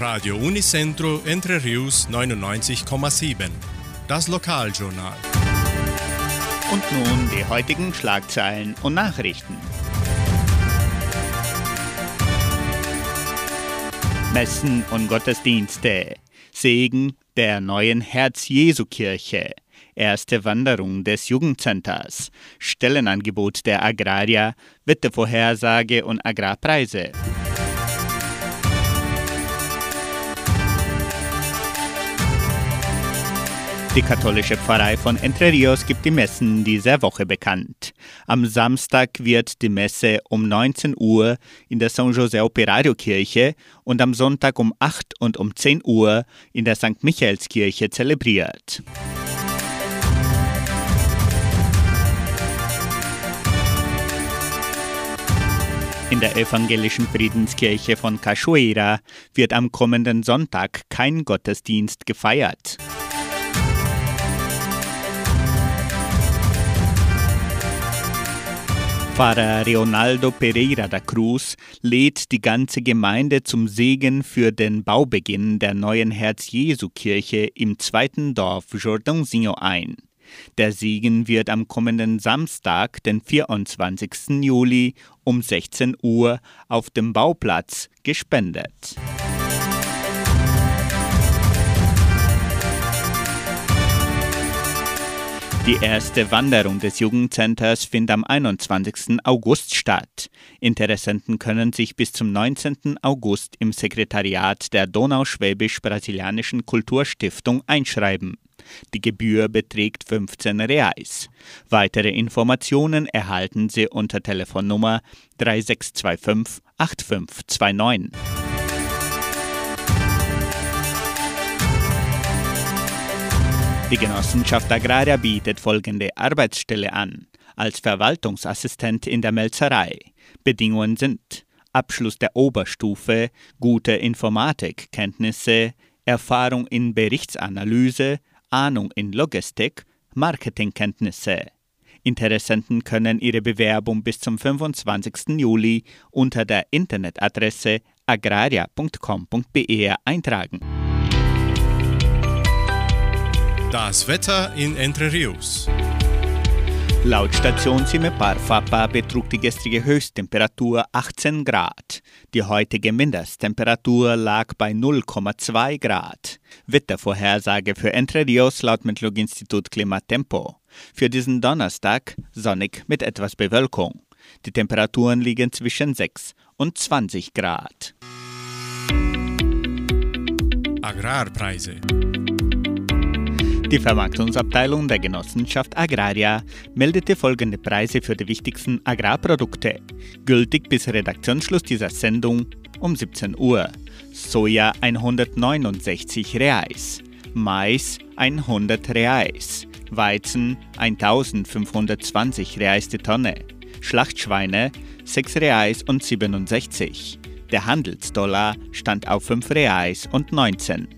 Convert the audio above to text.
Radio Unicentro Entre Rius 99,7. Das Lokaljournal. Und nun die heutigen Schlagzeilen und Nachrichten. Messen und Gottesdienste. Segen der neuen Herz-Jesu-Kirche. Erste Wanderung des Jugendcenters. Stellenangebot der Agraria. Wettervorhersage und Agrarpreise. Die katholische Pfarrei von Entre Rios gibt die Messen dieser Woche bekannt. Am Samstag wird die Messe um 19 Uhr in der San José Operario Kirche und am Sonntag um 8 und um 10 Uhr in der St. Michaelskirche zelebriert. In der evangelischen Friedenskirche von Cachoeira wird am kommenden Sonntag kein Gottesdienst gefeiert. Pfarrer Leonardo Pereira da Cruz lädt die ganze Gemeinde zum Segen für den Baubeginn der neuen Herz-Jesu-Kirche im zweiten Dorf Jordãozinho ein. Der Segen wird am kommenden Samstag, den 24. Juli um 16 Uhr auf dem Bauplatz gespendet. Die erste Wanderung des Jugendcenters findet am 21. August statt. Interessenten können sich bis zum 19. August im Sekretariat der Donauschwäbisch-Brasilianischen Kulturstiftung einschreiben. Die Gebühr beträgt 15 Reais. Weitere Informationen erhalten Sie unter Telefonnummer 3625 8529. Die Genossenschaft Agraria bietet folgende Arbeitsstelle an. Als Verwaltungsassistent in der Melzerei. Bedingungen sind Abschluss der Oberstufe, gute Informatikkenntnisse, Erfahrung in Berichtsanalyse, Ahnung in Logistik, Marketingkenntnisse. Interessenten können ihre Bewerbung bis zum 25. Juli unter der Internetadresse agraria.com.br eintragen. Das Wetter in Entre Rios. Laut Station Cimepar Fapa betrug die gestrige Höchsttemperatur 18 Grad. Die heutige Mindesttemperatur lag bei 0,2 Grad. Wettervorhersage für Entre Rios laut Metlog-Institut Klimatempo. Für diesen Donnerstag sonnig mit etwas Bewölkung. Die Temperaturen liegen zwischen 6 und 20 Grad. Agrarpreise. Die Vermarktungsabteilung der Genossenschaft Agraria meldete folgende Preise für die wichtigsten Agrarprodukte, gültig bis Redaktionsschluss dieser Sendung um 17 Uhr. Soja 169 Reais, Mais 100 Reais, Weizen 1520 Reais die Tonne, Schlachtschweine 6 Reais und 67. Der Handelsdollar stand auf 5 Reais und 19.